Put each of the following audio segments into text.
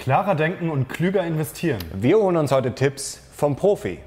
Klarer denken und klüger investieren. Wir holen uns heute Tipps vom Profi.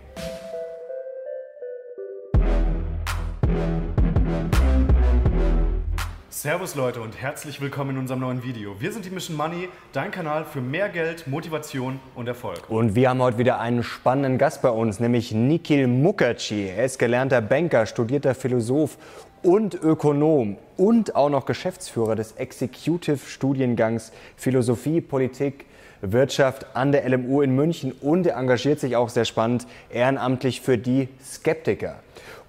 Servus Leute und herzlich willkommen in unserem neuen Video. Wir sind die Mission Money, dein Kanal für mehr Geld, Motivation und Erfolg. Und wir haben heute wieder einen spannenden Gast bei uns, nämlich Nikhil Mukherjee. Er ist gelernter Banker, studierter Philosoph und Ökonom und auch noch Geschäftsführer des Executive-Studiengangs Philosophie, Politik, Wirtschaft an der LMU in München und er engagiert sich auch sehr spannend ehrenamtlich für die Skeptiker.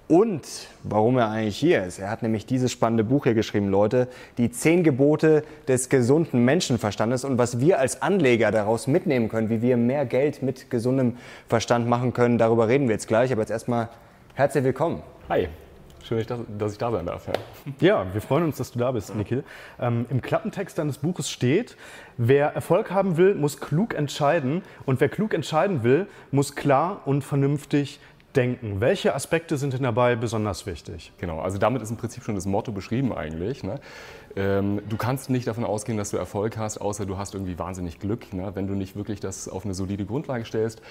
Und warum er eigentlich hier ist. Er hat nämlich dieses spannende Buch hier geschrieben, Leute, die zehn Gebote des gesunden Menschenverstandes und was wir als Anleger daraus mitnehmen können, wie wir mehr Geld mit gesundem Verstand machen können, darüber reden wir jetzt gleich. Aber jetzt erstmal herzlich willkommen. Hi. Schön, dass ich da sein darf. Ja, ja wir freuen uns, dass du da bist, Nikhil. Ähm, Im Klappentext deines Buches steht, wer Erfolg haben will, muss klug entscheiden und wer klug entscheiden will, muss klar und vernünftig denken. Welche Aspekte sind denn dabei besonders wichtig? Genau, also damit ist im Prinzip schon das Motto beschrieben eigentlich. Ne? Ähm, du kannst nicht davon ausgehen, dass du Erfolg hast, außer du hast irgendwie wahnsinnig Glück, ne? wenn du nicht wirklich das auf eine solide Grundlage stellst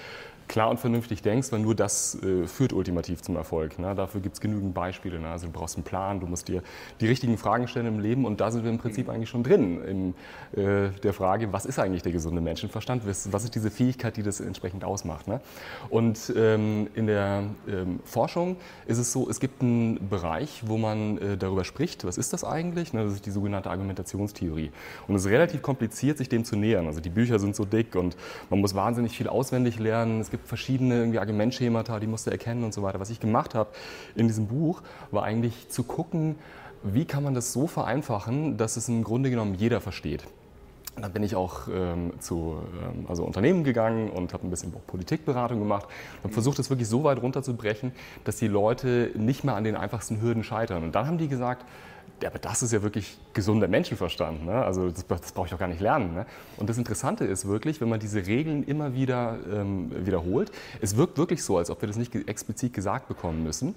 klar und vernünftig denkst, weil nur das äh, führt ultimativ zum Erfolg. Ne? Dafür gibt es genügend Beispiele. Ne? Also du brauchst einen Plan, du musst dir die richtigen Fragen stellen im Leben und da sind wir im Prinzip eigentlich schon drin in äh, der Frage, was ist eigentlich der gesunde Menschenverstand? Was, ist diese Fähigkeit, die das entsprechend ausmacht? Ne? Und ähm, in der ähm, Forschung ist es so, es gibt einen Bereich, wo man äh, darüber spricht, was ist das eigentlich? Ne? Das ist die sogenannte Argumentationstheorie. Und es ist relativ kompliziert, sich dem zu nähern. Also die Bücher sind so dick und man muss wahnsinnig viel auswendig lernen. Es gibt verschiedene irgendwie Argumentschemata, die musst du erkennen und so weiter. Was ich gemacht habe in diesem Buch, war eigentlich zu gucken, wie kann man das so vereinfachen, dass es im Grunde genommen jeder versteht. dann bin ich auch ähm, zu ähm, also Unternehmen gegangen und habe ein bisschen Politikberatung gemacht und versucht, das wirklich so weit runterzubrechen, dass die Leute nicht mehr an den einfachsten Hürden scheitern. Und dann haben die gesagt, aber das ist ja wirklich gesunder Menschenverstand. Ne? Also das, das brauche ich doch gar nicht lernen. Ne? Und das Interessante ist wirklich, wenn man diese Regeln immer wieder ähm, wiederholt, es wirkt wirklich so, als ob wir das nicht explizit gesagt bekommen müssen.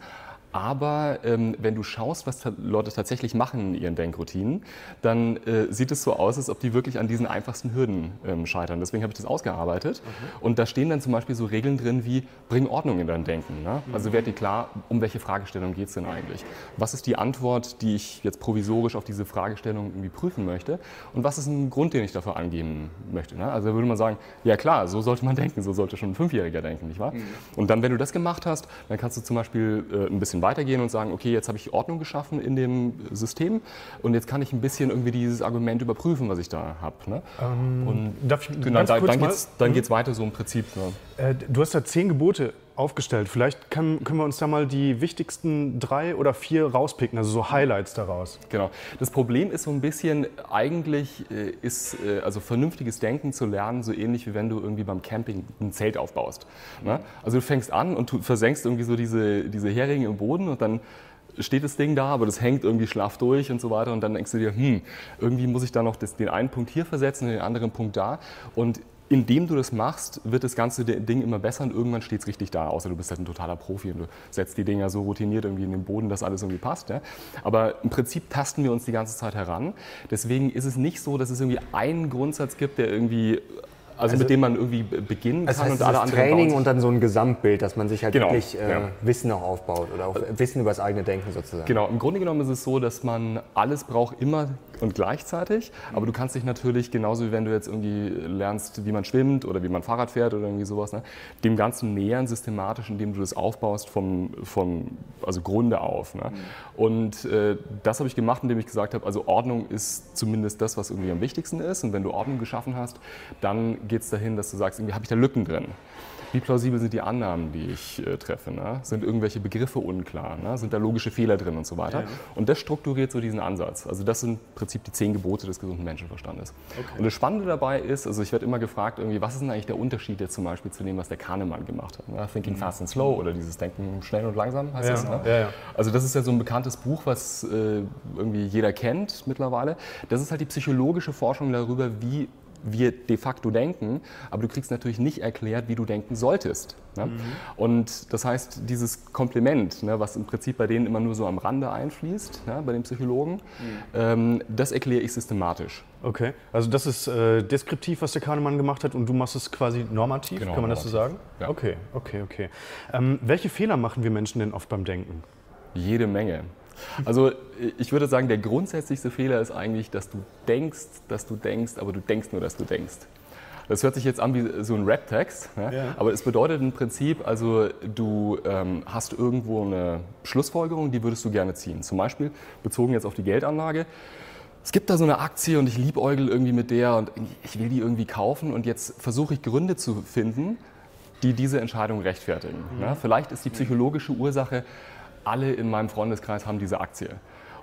Aber ähm, wenn du schaust, was Leute tatsächlich machen in ihren Denkroutinen, dann äh, sieht es so aus, als ob die wirklich an diesen einfachsten Hürden ähm, scheitern. Deswegen habe ich das ausgearbeitet. Mhm. Und da stehen dann zum Beispiel so Regeln drin wie, bring Ordnung in dein Denken. Ne? Also werd dir klar, um welche Fragestellung geht es denn eigentlich? Was ist die Antwort, die ich jetzt provisorisch auf diese Fragestellung irgendwie prüfen möchte? Und was ist ein Grund, den ich dafür angeben möchte? Ne? Also da würde man sagen, ja klar, so sollte man denken, so sollte schon ein Fünfjähriger denken, nicht wahr? Mhm. Und dann, wenn du das gemacht hast, dann kannst du zum Beispiel äh, ein bisschen bisschen weitergehen und sagen, okay, jetzt habe ich Ordnung geschaffen in dem System und jetzt kann ich ein bisschen irgendwie dieses Argument überprüfen, was ich da habe. Ne? Ähm, und darf ich genau, da, dann geht es mhm. weiter so im Prinzip. Ne? Äh, du hast da zehn Gebote aufgestellt. Vielleicht kann, können wir uns da mal die wichtigsten drei oder vier rauspicken, also so Highlights daraus. Genau. Das Problem ist so ein bisschen, eigentlich äh, ist äh, also vernünftiges Denken zu lernen so ähnlich wie wenn du irgendwie beim Camping ein Zelt aufbaust. Ne? Also du fängst an und du versenkst irgendwie so diese, diese Heringe im Boden und dann steht das Ding da, aber das hängt irgendwie schlaff durch und so weiter. Und dann denkst du dir, hm, irgendwie muss ich da noch das, den einen Punkt hier versetzen und den anderen Punkt da. Und indem du das machst, wird das ganze Ding immer besser und irgendwann steht es richtig da. Außer du bist halt ein totaler Profi und du setzt die Dinger so routiniert irgendwie in den Boden, dass alles irgendwie passt. Ja? Aber im Prinzip tasten wir uns die ganze Zeit heran. Deswegen ist es nicht so, dass es irgendwie einen Grundsatz gibt, der irgendwie also, also, mit dem man irgendwie beginnen kann heißt, und alle anderen Training und dann so ein Gesamtbild, dass man sich halt genau, wirklich äh, ja. Wissen auch aufbaut oder auch Wissen über das eigene Denken sozusagen. Genau, im Grunde genommen ist es so, dass man alles braucht immer und gleichzeitig, aber du kannst dich natürlich genauso wie wenn du jetzt irgendwie lernst, wie man schwimmt oder wie man Fahrrad fährt oder irgendwie sowas, ne, dem Ganzen nähern systematisch, indem du das aufbaust vom, vom also Grunde auf. Ne? Mhm. Und äh, das habe ich gemacht, indem ich gesagt habe, also Ordnung ist zumindest das, was irgendwie am wichtigsten ist und wenn du Ordnung geschaffen hast, dann geht es dahin, dass du sagst, irgendwie habe ich da Lücken drin. Wie plausibel sind die Annahmen, die ich äh, treffe? Ne? Sind irgendwelche Begriffe unklar? Ne? Sind da logische Fehler drin und so weiter? Ja. Und das strukturiert so diesen Ansatz. Also das sind im Prinzip die zehn Gebote des gesunden Menschenverstandes. Okay. Und das Spannende dabei ist, also ich werde immer gefragt, irgendwie, was ist denn eigentlich der Unterschied jetzt zum Beispiel zu dem, was der Kahnemann gemacht hat? Ne? Thinking mhm. Fast and Slow oder dieses Denken schnell und langsam heißt ja. das. Ne? Ja, also das ist ja so ein bekanntes Buch, was äh, irgendwie jeder kennt mittlerweile. Das ist halt die psychologische Forschung darüber, wie wir de facto denken, aber du kriegst natürlich nicht erklärt, wie du denken solltest. Ne? Mhm. Und das heißt, dieses Kompliment, ne, was im Prinzip bei denen immer nur so am Rande einfließt, ne, bei den Psychologen, mhm. ähm, das erkläre ich systematisch. Okay, also das ist äh, deskriptiv, was der Kahnemann gemacht hat und du machst es quasi normativ, genau, kann man normativ. das so sagen? Ja. Okay, okay, okay. Ähm, welche Fehler machen wir Menschen denn oft beim Denken? Jede Menge. Also ich würde sagen, der grundsätzlichste Fehler ist eigentlich, dass du denkst, dass du denkst, aber du denkst nur, dass du denkst. Das hört sich jetzt an wie so ein Rap-Text, ne? ja. aber es bedeutet im Prinzip, also du ähm, hast irgendwo eine Schlussfolgerung, die würdest du gerne ziehen. Zum Beispiel bezogen jetzt auf die Geldanlage. Es gibt da so eine Aktie und ich liebäugel irgendwie mit der und ich will die irgendwie kaufen und jetzt versuche ich Gründe zu finden, die diese Entscheidung rechtfertigen. Mhm. Ne? Vielleicht ist die psychologische Ursache, alle in meinem Freundeskreis haben diese Aktie.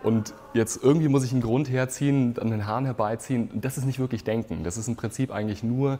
Und jetzt irgendwie muss ich einen Grund herziehen, an den Haaren herbeiziehen. Das ist nicht wirklich Denken. Das ist im Prinzip eigentlich nur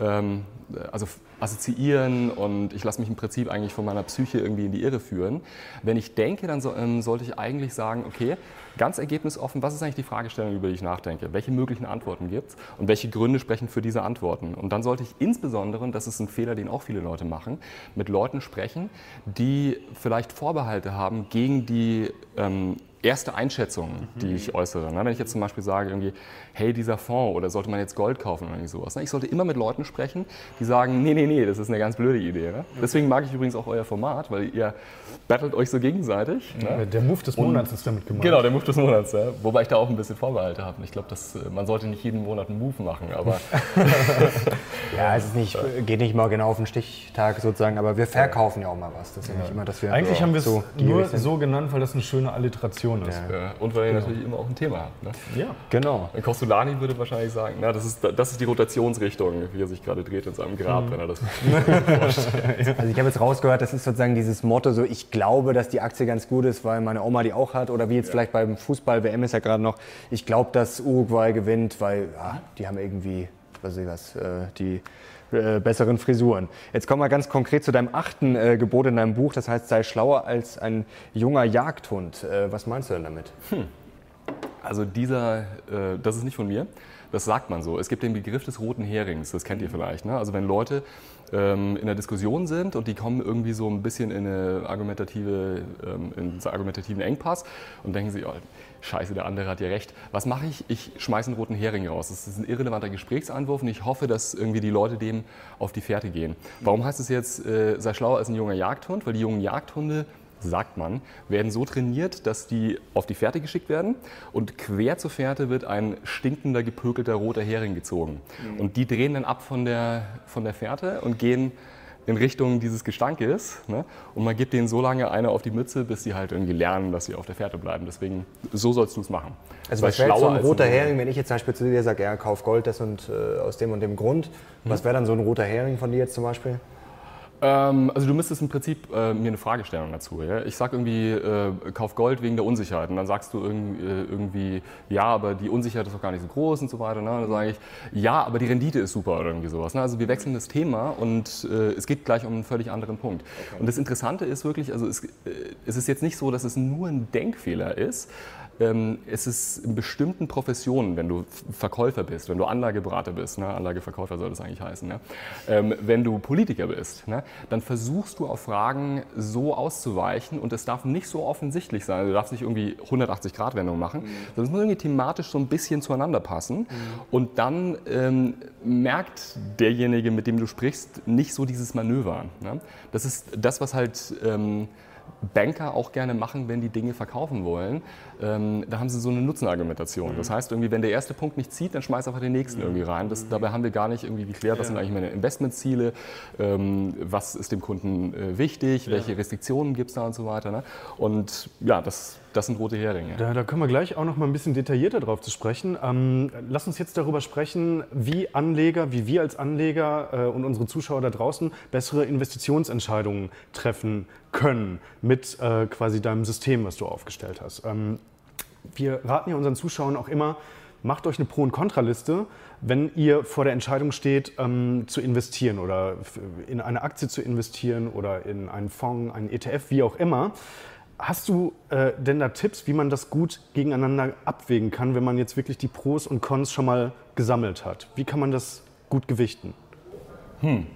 also assoziieren und ich lasse mich im Prinzip eigentlich von meiner Psyche irgendwie in die Irre führen. Wenn ich denke, dann so, ähm, sollte ich eigentlich sagen, okay, ganz ergebnisoffen, was ist eigentlich die Fragestellung, über die ich nachdenke? Welche möglichen Antworten gibt es und welche Gründe sprechen für diese Antworten? Und dann sollte ich insbesondere, und das ist ein Fehler, den auch viele Leute machen, mit Leuten sprechen, die vielleicht Vorbehalte haben gegen die ähm, erste Einschätzung, die ich äußere. Ne? Wenn ich jetzt zum Beispiel sage, irgendwie, hey, dieser Fonds oder sollte man jetzt Gold kaufen oder irgendwie sowas. Ne? Ich sollte immer mit Leuten sprechen, die sagen, nee, nee, nee, das ist eine ganz blöde Idee. Ne? Deswegen mag ich übrigens auch euer Format, weil ihr battelt euch so gegenseitig. Ne? Der Move des Monats Und, ist damit gemeint. Genau, der Move des Monats. Ja? Wobei ich da auch ein bisschen Vorbehalte habe. Ich glaube, äh, man sollte nicht jeden Monat einen Move machen, aber... ja, es ist nicht, geht nicht mal genau auf den Stichtag sozusagen, aber wir verkaufen ja auch mal was. Das ist ja, nicht immer, dass wir Eigentlich haben wir es so nur so genannt, weil das eine schöne Alliteration ist. Ja. Und weil ihr genau. natürlich immer auch ein Thema habt. Ne? Ja, genau. Kostolani würde wahrscheinlich sagen, na, das, ist, das ist die Rotationsrichtung, wie er sich gerade dreht in seinem Grab, mhm. wenn er das vorstellt. Also ich habe jetzt rausgehört, das ist sozusagen dieses Motto, so ich glaube, dass die Aktie ganz gut ist, weil meine Oma die auch hat. Oder wie jetzt ja. vielleicht beim Fußball, WM ist ja gerade noch, ich glaube, dass Uruguay gewinnt, weil ja, die haben irgendwie, was weiß ich was, äh, die äh, besseren Frisuren. Jetzt kommen wir ganz konkret zu deinem achten äh, Gebot in deinem Buch, das heißt, sei schlauer als ein junger Jagdhund. Äh, was meinst du denn damit? Hm. Also dieser, äh, das ist nicht von mir, das sagt man so. Es gibt den Begriff des roten Herings, das kennt ihr vielleicht. Ne? Also wenn Leute ähm, in der Diskussion sind und die kommen irgendwie so ein bisschen in eine argumentative, ähm, in einen argumentativen Engpass und denken sich, oh, scheiße, der andere hat ja recht. Was mache ich? Ich schmeiße einen roten Hering raus. Das ist ein irrelevanter Gesprächsanwurf und ich hoffe, dass irgendwie die Leute dem auf die Fährte gehen. Warum heißt es jetzt, äh, sei schlauer als ein junger Jagdhund? Weil die jungen Jagdhunde sagt man, werden so trainiert, dass die auf die Fährte geschickt werden und quer zur Fährte wird ein stinkender, gepökelter roter Hering gezogen. Mhm. Und die drehen dann ab von der, von der Fährte und gehen in Richtung dieses Gestankes. Ne? Und man gibt denen so lange eine auf die Mütze, bis sie halt irgendwie lernen, dass sie auf der Fährte bleiben. Deswegen, so sollst du es machen. Also was wäre so ein roter Hering, wenn ich jetzt zum Beispiel zu dir sage, ja, kauf Gold das und äh, aus dem und dem Grund. Mhm. Was wäre dann so ein roter Hering von dir jetzt zum Beispiel? Ähm, also du müsstest im Prinzip äh, mir eine Fragestellung dazu. Ja? Ich sage irgendwie, äh, kauf Gold wegen der Unsicherheit. Und dann sagst du irgendwie, äh, irgendwie, ja, aber die Unsicherheit ist doch gar nicht so groß und so weiter. Ne? Und dann sage ich, ja, aber die Rendite ist super oder irgendwie sowas. Ne? Also wir wechseln das Thema und äh, es geht gleich um einen völlig anderen Punkt. Okay. Und das Interessante ist wirklich, also es, äh, es ist jetzt nicht so, dass es nur ein Denkfehler ist, ähm, es ist in bestimmten Professionen, wenn du Verkäufer bist, wenn du Anlageberater bist, ne, Anlageverkäufer soll das eigentlich heißen, ne, ähm, wenn du Politiker bist, ne, dann versuchst du auf Fragen so auszuweichen und es darf nicht so offensichtlich sein. Du darfst nicht irgendwie 180-Grad-Wendung machen, mhm. sondern es muss irgendwie thematisch so ein bisschen zueinander passen. Mhm. Und dann ähm, merkt derjenige, mit dem du sprichst, nicht so dieses Manöver. Ne? Das ist das, was halt ähm, Banker auch gerne machen, wenn die Dinge verkaufen wollen. Ähm, da haben sie so eine Nutzenargumentation. Mhm. Das heißt, irgendwie, wenn der erste Punkt nicht zieht, dann schmeiß einfach den nächsten mhm. irgendwie rein. Das, dabei haben wir gar nicht irgendwie geklärt, was ja. sind eigentlich meine Investmentziele, ähm, was ist dem Kunden äh, wichtig, ja. welche Restriktionen gibt es da und so weiter. Ne? Und ja, das, das sind rote Heringe. Da, da können wir gleich auch noch mal ein bisschen detaillierter drauf zu sprechen. Ähm, lass uns jetzt darüber sprechen, wie Anleger, wie wir als Anleger äh, und unsere Zuschauer da draußen bessere Investitionsentscheidungen treffen können mit äh, quasi deinem System, was du aufgestellt hast. Ähm, wir raten ja unseren Zuschauern auch immer, macht euch eine Pro- und Kontraliste, wenn ihr vor der Entscheidung steht, ähm, zu investieren oder in eine Aktie zu investieren oder in einen Fonds, einen ETF, wie auch immer. Hast du äh, denn da Tipps, wie man das gut gegeneinander abwägen kann, wenn man jetzt wirklich die Pros und Cons schon mal gesammelt hat? Wie kann man das gut gewichten? Hm.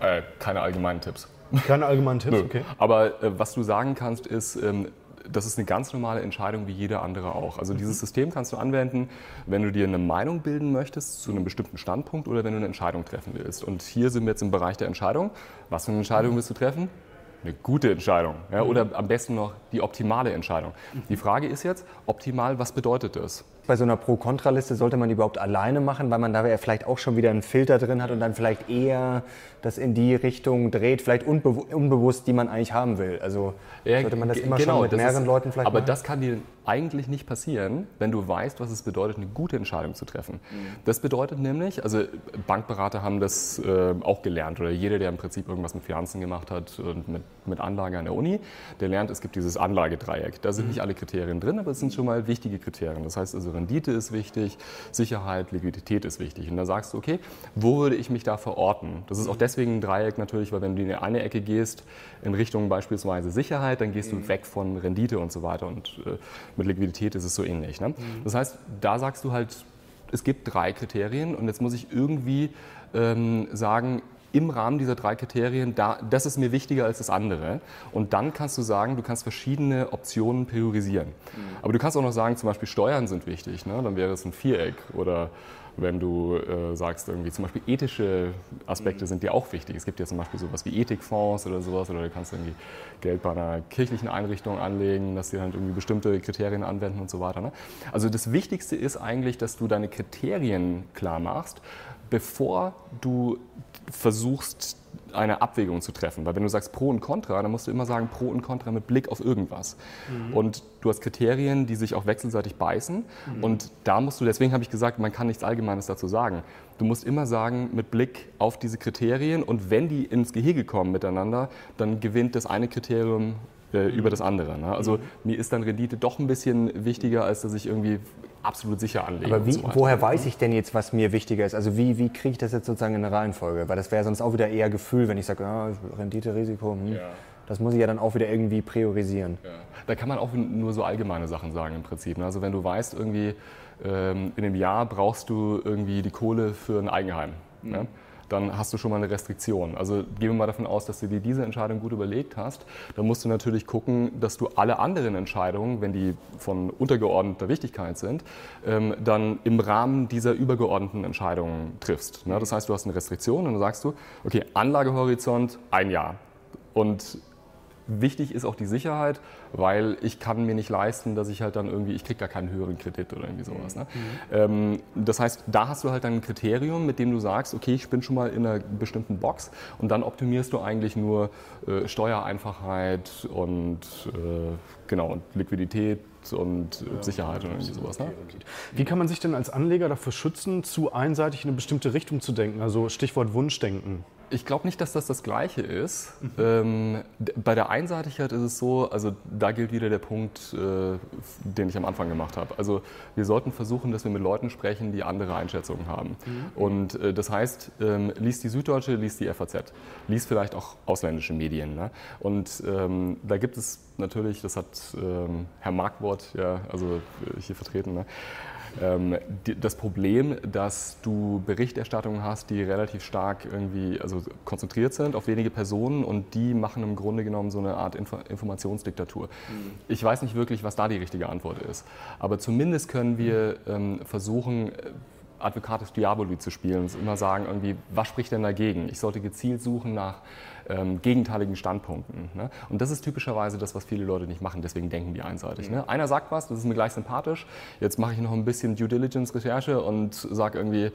Äh, keine allgemeinen Tipps. Keine allgemeinen Tipps, okay. Aber äh, was du sagen kannst, ist, ähm, das ist eine ganz normale Entscheidung wie jede andere auch. Also dieses System kannst du anwenden, wenn du dir eine Meinung bilden möchtest zu einem bestimmten Standpunkt oder wenn du eine Entscheidung treffen willst. Und hier sind wir jetzt im Bereich der Entscheidung. Was für eine Entscheidung willst du treffen? Eine gute Entscheidung ja, oder am besten noch die optimale Entscheidung. Die Frage ist jetzt, optimal, was bedeutet das? Bei so einer Pro-Kontra-Liste sollte man die überhaupt alleine machen, weil man da ja vielleicht auch schon wieder einen Filter drin hat und dann vielleicht eher das in die Richtung dreht, vielleicht unbe unbewusst, die man eigentlich haben will. Also Ja, sollte man das immer genau, schon mit mehreren ist- Leuten vielleicht Aber machen? das kann dir eigentlich nicht passieren, wenn du weißt, was es bedeutet, eine gute Entscheidung zu treffen. Das bedeutet nämlich, also Bankberater haben das äh, auch gelernt oder jeder, der im Prinzip irgendwas mit Finanzen gemacht hat und mit, mit Anlage an der Uni, der lernt, es gibt dieses Anlagedreieck. Da sind nicht alle Kriterien drin, aber es sind schon mal wichtige Kriterien. Das heißt also Rendite ist wichtig, Sicherheit, Liquidität ist wichtig. Und da sagst du, okay, wo würde ich mich da verorten? Das ist auch deswegen ein Dreieck natürlich, weil wenn du in die eine Ecke gehst, in Richtung beispielsweise Sicherheit, dann gehst du weg von Rendite und so weiter. Und äh, mit Liquidität ist es so ähnlich. Ne? Das heißt, da sagst du halt, es gibt drei Kriterien und jetzt muss ich irgendwie ähm, sagen, im Rahmen dieser drei Kriterien, da, das ist mir wichtiger als das andere. Und dann kannst du sagen, du kannst verschiedene Optionen priorisieren. Aber du kannst auch noch sagen, zum Beispiel Steuern sind wichtig. Ne? Dann wäre es ein Viereck. Oder wenn du äh, sagst, irgendwie zum Beispiel ethische Aspekte sind dir auch wichtig. Es gibt ja zum Beispiel sowas wie Ethikfonds oder sowas. Oder du kannst irgendwie Geld bei einer kirchlichen Einrichtung anlegen, dass die dann irgendwie bestimmte Kriterien anwenden und so weiter. Ne? Also das Wichtigste ist eigentlich, dass du deine Kriterien klar machst, bevor du versuchst, eine Abwägung zu treffen. Weil wenn du sagst Pro und Contra, dann musst du immer sagen Pro und Contra mit Blick auf irgendwas. Und du hast Kriterien, die sich auch wechselseitig beißen. Und da musst du, deswegen habe ich gesagt, man kann nichts Allgemeines dazu sagen. Du musst immer sagen, mit Blick auf diese Kriterien und wenn die ins Gehege kommen miteinander, dann gewinnt das eine Kriterium äh, über das andere. Ne? Also mir ist dann Rendite doch ein bisschen wichtiger, als dass ich irgendwie absolut sicher anlege. Aber wie, so woher weiß ich denn jetzt, was mir wichtiger ist? Also wie, wie kriege ich das jetzt sozusagen in eine Reihenfolge? Weil das wäre sonst auch wieder eher Gefühl, wenn ich sage, ah, Rendite, Risiko, hm, Ja. das muss ich ja dann auch wieder irgendwie priorisieren. Ja. Da kann man auch nur so allgemeine Sachen sagen im Prinzip. ne? Also wenn du weißt, irgendwie ähm, in einem Jahr brauchst du irgendwie die Kohle für ein Eigenheim, ne? Dann hast du schon mal eine Restriktion. Also gehen wir mal davon aus, dass du dir diese Entscheidung gut überlegt hast. Dann musst du natürlich gucken, dass du alle anderen Entscheidungen, wenn die von untergeordneter Wichtigkeit sind, ähm, dann im Rahmen dieser übergeordneten Entscheidungen triffst. Ne? Das heißt, du hast eine Restriktion und dann sagst du, okay, Anlagehorizont ein Jahr. Und Wichtig ist auch die Sicherheit, weil ich kann mir nicht leisten, dass ich halt dann irgendwie, ich kriege gar keinen höheren Kredit oder irgendwie sowas. Ne? Ähm, das heißt, da hast du halt dann ein Kriterium, mit dem du sagst, okay, ich bin schon mal in einer bestimmten Box und dann optimierst du eigentlich nur äh, Steuereinfachheit und äh, genau und Liquidität und äh, Sicherheit und irgendwie sowas. Ne? Wie kann man sich denn als Anleger dafür schützen, zu einseitig in eine bestimmte Richtung zu denken? Also Stichwort Wunschdenken. Ich glaube nicht, dass das das Gleiche ist. Ähm, d- bei der Einseitigkeit ist es so, also da gilt wieder der Punkt, äh, den ich am Anfang gemacht habe. Also wir sollten versuchen, dass wir mit Leuten sprechen, die andere Einschätzungen haben. Und äh, das heißt, ähm, liest die Süddeutsche, liest die FAZ, liest vielleicht auch ausländische Medien. Ne? Und ähm, da gibt es natürlich, das hat ähm, Herr Markwort ja, also äh, hier vertreten, ne? Ähm, das Problem, dass du Berichterstattungen hast, die relativ stark irgendwie also konzentriert sind auf wenige Personen und die machen im Grunde genommen so eine Art Info Informationsdiktatur. Ich weiß nicht wirklich, was da die richtige Antwort ist, aber zumindest können wir ähm, versuchen, äh, Advocatus Diaboli zu spielen und immer sagen, irgendwie, was spricht denn dagegen? Ich sollte gezielt suchen nach ähm, gegenteiligen Standpunkten. Ne? Und das ist typischerweise das, was viele Leute nicht machen, deswegen denken die einseitig. Ne? Einer sagt was, das ist mir gleich sympathisch, jetzt mache ich noch ein bisschen Due Diligence-Recherche und sage irgendwie,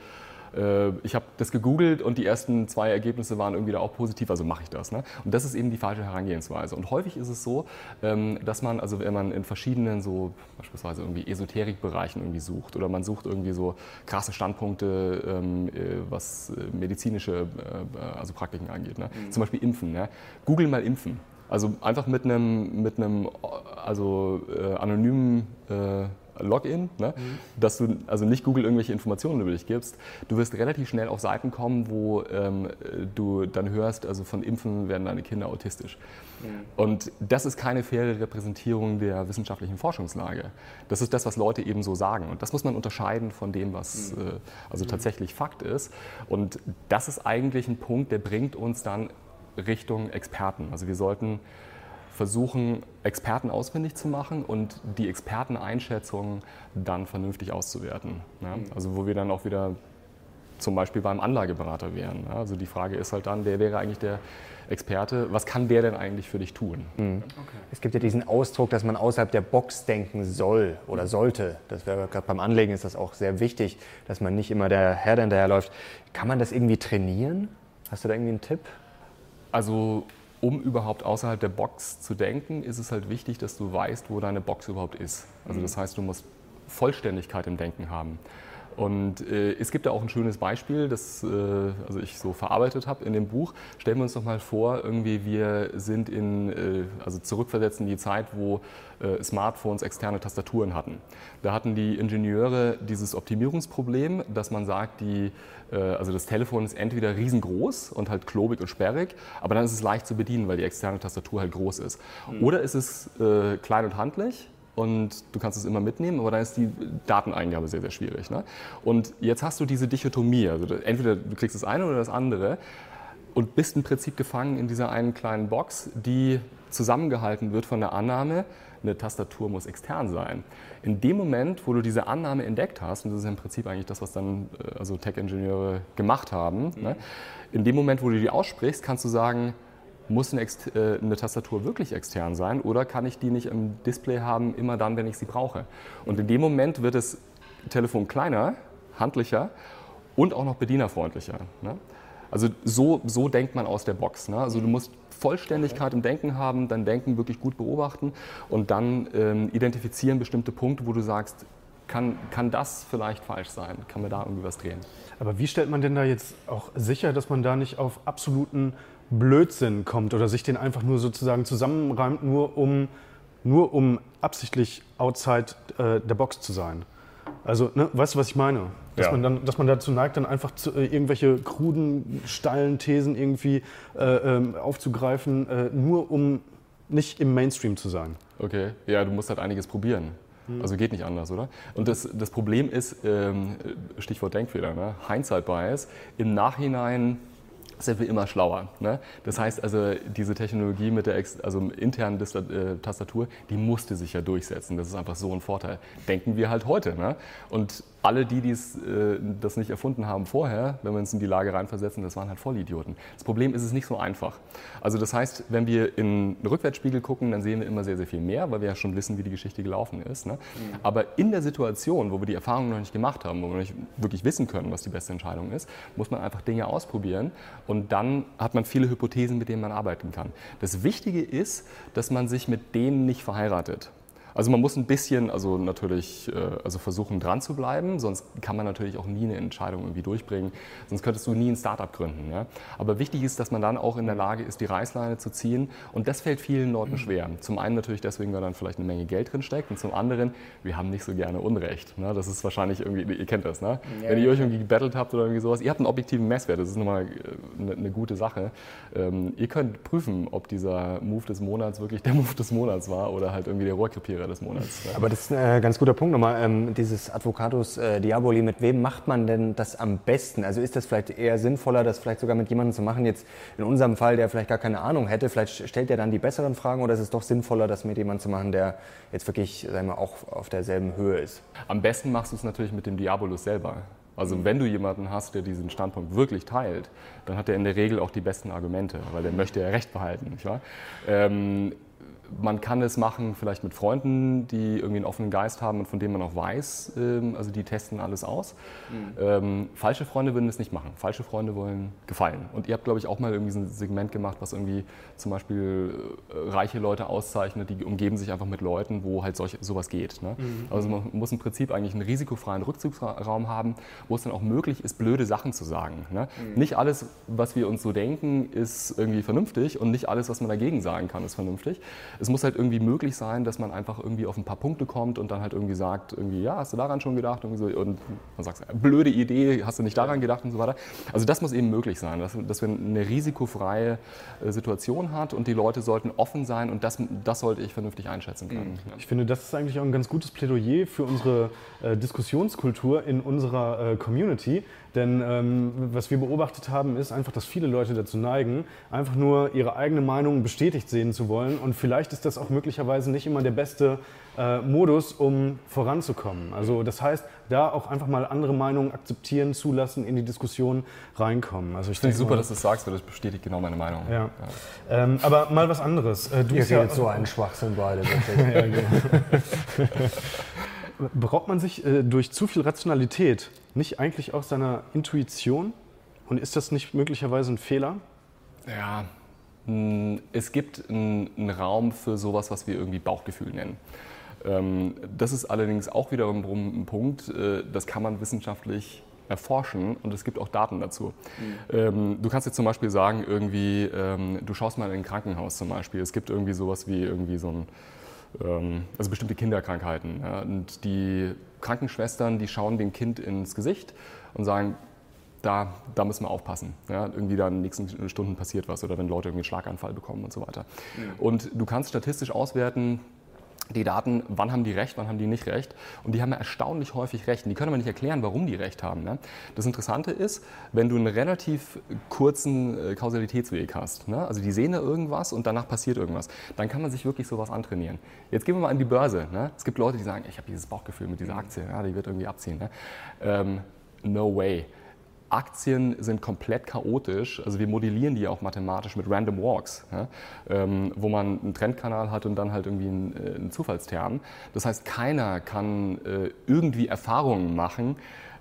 ich habe das gegoogelt und die ersten zwei Ergebnisse waren irgendwie da auch positiv, also mache ich das. Ne? Und das ist eben die falsche Herangehensweise. Und häufig ist es so, ähm, dass man, also wenn man in verschiedenen so beispielsweise irgendwie Esoterikbereichen irgendwie sucht oder man sucht irgendwie so krasse Standpunkte, ähm, äh, was äh, medizinische äh, also Praktiken angeht. Ne? Zum Beispiel Impfen. Ne? Google mal Impfen. Also einfach mit einem, mit einem also, äh, anonymen äh, Login, ne? mhm. dass du also nicht Google irgendwelche Informationen über dich gibst. Du wirst relativ schnell auf Seiten kommen, wo ähm, du dann hörst, also von Impfen werden deine Kinder autistisch. Mhm. Und das ist keine faire Repräsentierung der wissenschaftlichen Forschungslage. Das ist das, was Leute eben so sagen. Und das muss man unterscheiden von dem, was mhm. äh, also tatsächlich Fakt ist. Und das ist eigentlich ein Punkt, der bringt uns dann Richtung Experten. Also wir sollten versuchen, Experten ausfindig zu machen und die Experteneinschätzungen dann vernünftig auszuwerten. Ja? Mhm. Also wo wir dann auch wieder zum Beispiel beim Anlageberater wären. Ja? Also die Frage ist halt dann, wer wäre eigentlich der Experte, was kann der denn eigentlich für dich tun? Mhm. Okay. Es gibt ja diesen Ausdruck, dass man außerhalb der Box denken soll oder sollte. Das wäre gerade beim Anlegen ist das auch sehr wichtig, dass man nicht immer der Herr hinterherläuft. Kann man das irgendwie trainieren? Hast du da irgendwie einen Tipp? Also um überhaupt außerhalb der Box zu denken, ist es halt wichtig, dass du weißt, wo deine Box überhaupt ist. Also das heißt, du musst Vollständigkeit im Denken haben. Und äh, es gibt da auch ein schönes Beispiel, das äh, also ich so verarbeitet habe in dem Buch. Stellen wir uns doch mal vor, irgendwie wir sind in, äh, also zurückversetzt in die Zeit, wo äh, Smartphones externe Tastaturen hatten. Da hatten die Ingenieure dieses Optimierungsproblem, dass man sagt, die, äh, also das Telefon ist entweder riesengroß und halt klobig und sperrig, aber dann ist es leicht zu bedienen, weil die externe Tastatur halt groß ist. Mhm. Oder ist es äh, klein und handlich und du kannst es immer mitnehmen, aber dann ist die Dateneingabe sehr, sehr schwierig. Ne? Und jetzt hast du diese Dichotomie, also entweder du kriegst das eine oder das andere und bist im Prinzip gefangen in dieser einen kleinen Box, die zusammengehalten wird von der Annahme, eine Tastatur muss extern sein. In dem Moment, wo du diese Annahme entdeckt hast, und das ist im Prinzip eigentlich das, was dann äh, also Tech-Ingenieure gemacht haben, ne? mhm. ne? in dem Moment, wo du die aussprichst, kannst du sagen, muss eine, äh, eine, Tastatur wirklich extern sein oder kann ich die nicht im Display haben, immer dann, wenn ich sie brauche? Und in dem Moment wird das Telefon kleiner, handlicher und auch noch bedienerfreundlicher. Ne? Also so, so denkt man aus der Box. Ne? Also du musst Vollständigkeit im Denken haben, dein Denken wirklich gut beobachten und dann ähm, identifizieren bestimmte Punkte, wo du sagst, kann, kann das vielleicht falsch sein? Kann man da irgendwie was drehen? Aber wie stellt man denn da jetzt auch sicher, dass man da nicht auf absoluten Blödsinn kommt oder sich den einfach nur sozusagen zusammenreimt, nur um, nur um absichtlich outside äh, der Box zu sein. Also, ne, weißt du, was ich meine? Dass, ja. man dann, dass man dazu neigt, dann einfach zu, äh, irgendwelche kruden, steilen Thesen irgendwie äh, ähm, aufzugreifen, äh, nur um nicht im Mainstream zu sein. Okay, ja, du musst halt einiges probieren. Hm. Also geht nicht anders, oder? Und das, das Problem ist, ähm, Stichwort Denkfehler, ne? Hindsight Bias, im Nachhinein sind wir immer schlauer. Ne? Das heißt also, diese Technologie mit der also internen äh, Tastatur, die musste sich ja durchsetzen. Das ist einfach so ein Vorteil. Denken wir halt heute. Ne? Und alle die, die es, äh, das nicht erfunden haben vorher, wenn wir uns in die Lage reinversetzen, das waren halt Vollidioten. Das Problem ist es nicht so einfach. Also das heißt, wenn wir in den Rückwärtsspiegel gucken, dann sehen wir immer sehr, sehr viel mehr, weil wir ja schon wissen, wie die Geschichte gelaufen ist. Ne? Mhm. Aber in der Situation, wo wir die Erfahrung noch nicht gemacht haben, wo wir nicht wirklich wissen können, was die beste Entscheidung ist, muss man einfach Dinge ausprobieren und dann hat man viele Hypothesen, mit denen man arbeiten kann. Das Wichtige ist, dass man sich mit denen nicht verheiratet. Also man muss ein bisschen, also natürlich, äh, also versuchen dran zu bleiben, sonst kann man natürlich auch nie eine Entscheidung irgendwie durchbringen, sonst könntest du nie ein Startup gründen. Ja? Aber wichtig ist, dass man dann auch in der Lage ist, die Reißleine zu ziehen und das fällt vielen Leuten schwer. Zum einen natürlich deswegen, weil dann vielleicht eine Menge Geld drin steckt und zum anderen, wir haben nicht so gerne Unrecht. Ne? Das ist wahrscheinlich irgendwie, ihr kennt das, ne? Ja, Wenn ihr euch irgendwie gebettelt habt oder irgendwie sowas, ihr habt einen objektiven Messwert, das ist nochmal eine, äh, eine gute Sache. Ähm, ihr könnt prüfen, ob dieser Move des Monats wirklich der Move des Monats war oder halt irgendwie der Rohrkrepierer Lehrer des Monats. Aber das ist ein äh, ganz guter Punkt nochmal. Ähm, dieses Advocatus äh, Diaboli, mit wem macht man denn das am besten? Also ist das vielleicht eher sinnvoller, das vielleicht sogar mit jemandem zu machen, jetzt in unserem Fall, der vielleicht gar keine Ahnung hätte, vielleicht stellt er dann die besseren Fragen oder ist es doch sinnvoller, das mit jemandem zu machen, der jetzt wirklich sagen wir, auch auf derselben Höhe ist? Am besten machst du es natürlich mit dem Diabolus selber. Also wenn du jemanden hast, der diesen Standpunkt wirklich teilt, dann hat er in der Regel auch die besten Argumente, weil der möchte ja Recht behalten. Nicht wahr? Ähm, man kann es machen, vielleicht mit Freunden, die irgendwie einen offenen Geist haben und von denen man auch weiß, ähm, also die testen alles aus. Mhm. Ähm, falsche Freunde würden es nicht machen. Falsche Freunde wollen gefallen. Und ihr habt, glaube ich, auch mal irgendwie ein Segment gemacht, was irgendwie zum Beispiel äh, reiche Leute auszeichnet, die umgeben sich einfach mit Leuten, wo halt solch, sowas geht. Ne? Mhm. Also man muss im Prinzip eigentlich einen risikofreien Rückzugsraum haben, wo es dann auch möglich ist, blöde Sachen zu sagen. Ne? Mhm. Nicht alles, was wir uns so denken, ist irgendwie vernünftig und nicht alles, was man dagegen sagen kann, ist vernünftig. Es muss halt irgendwie möglich sein, dass man einfach irgendwie auf ein paar Punkte kommt und dann halt irgendwie sagt, irgendwie, ja, hast du daran schon gedacht? Und, so, und man sagt, blöde Idee, hast du nicht daran gedacht und so weiter. Also das muss eben möglich sein, dass, dass wir eine risikofreie äh, Situation hat und die Leute sollten offen sein und das, das sollte ich vernünftig einschätzen können. Mhm. Ich finde, das ist eigentlich auch ein ganz gutes Plädoyer für unsere äh, Diskussionskultur in unserer äh, Community. Denn ähm, was wir beobachtet haben, ist einfach, dass viele Leute dazu neigen, einfach nur ihre eigene Meinung bestätigt sehen zu wollen. Und vielleicht ist das auch möglicherweise nicht immer der beste äh, Modus, um voranzukommen. Also das heißt, da auch einfach mal andere Meinungen akzeptieren, zulassen, in die Diskussion reinkommen. Also ich finde super, mal, dass du das sagst, weil das bestätigt genau meine Meinung. Ja. ja. Ähm, aber mal was anderes. Äh, du Ihr redet ja, so einen Schwachsinn beide. ja, genau. Beraubt man sich äh, durch zu viel Rationalität nicht eigentlich auch seiner Intuition? Und ist das nicht möglicherweise ein Fehler? Ja, hm, es gibt einen Raum für sowas, was wir irgendwie Bauchgefühl nennen. Ähm, das ist allerdings auch wiederum ein Punkt, äh, das kann man wissenschaftlich erforschen und es gibt auch Daten dazu. Mhm. Du kannst jetzt zum Beispiel sagen, irgendwie, ähm, du schaust mal in ein Krankenhaus zum Beispiel. Es gibt irgendwie sowas wie irgendwie so ein, ähm, also bestimmte Kinderkrankheiten. Und die Krankenschwestern, die schauen dem Kind ins Gesicht und sagen, da, da müssen wir aufpassen. Ja, irgendwie da in den nächsten Stunden passiert was oder wenn Leute irgendwie einen Schlaganfall bekommen und so weiter. Mhm. Und du kannst statistisch auswerten, die Daten, wann haben die recht, wann haben die nicht recht. Und die haben ja erstaunlich häufig recht. Und die können aber nicht erklären, warum die recht haben. Ne? Das Interessante ist, wenn du einen relativ kurzen äh, Kausalitätsweg hast, ne? also die sehen da irgendwas und danach passiert irgendwas, dann kann man sich wirklich sowas antrainieren. Jetzt gehen wir mal an die Börse. Ne? Es gibt Leute, die sagen, ich habe dieses Bauchgefühl mit dieser Aktie, ja, die wird irgendwie abziehen. Ne? Ähm, no way. Aktien sind komplett chaotisch. Also wir modellieren die auch mathematisch mit Random Walks, ja, ähm, wo man einen Trendkanal hat und dann halt irgendwie einen, äh, einen Zufallsterm. Das heißt, keiner kann äh, irgendwie Erfahrungen machen,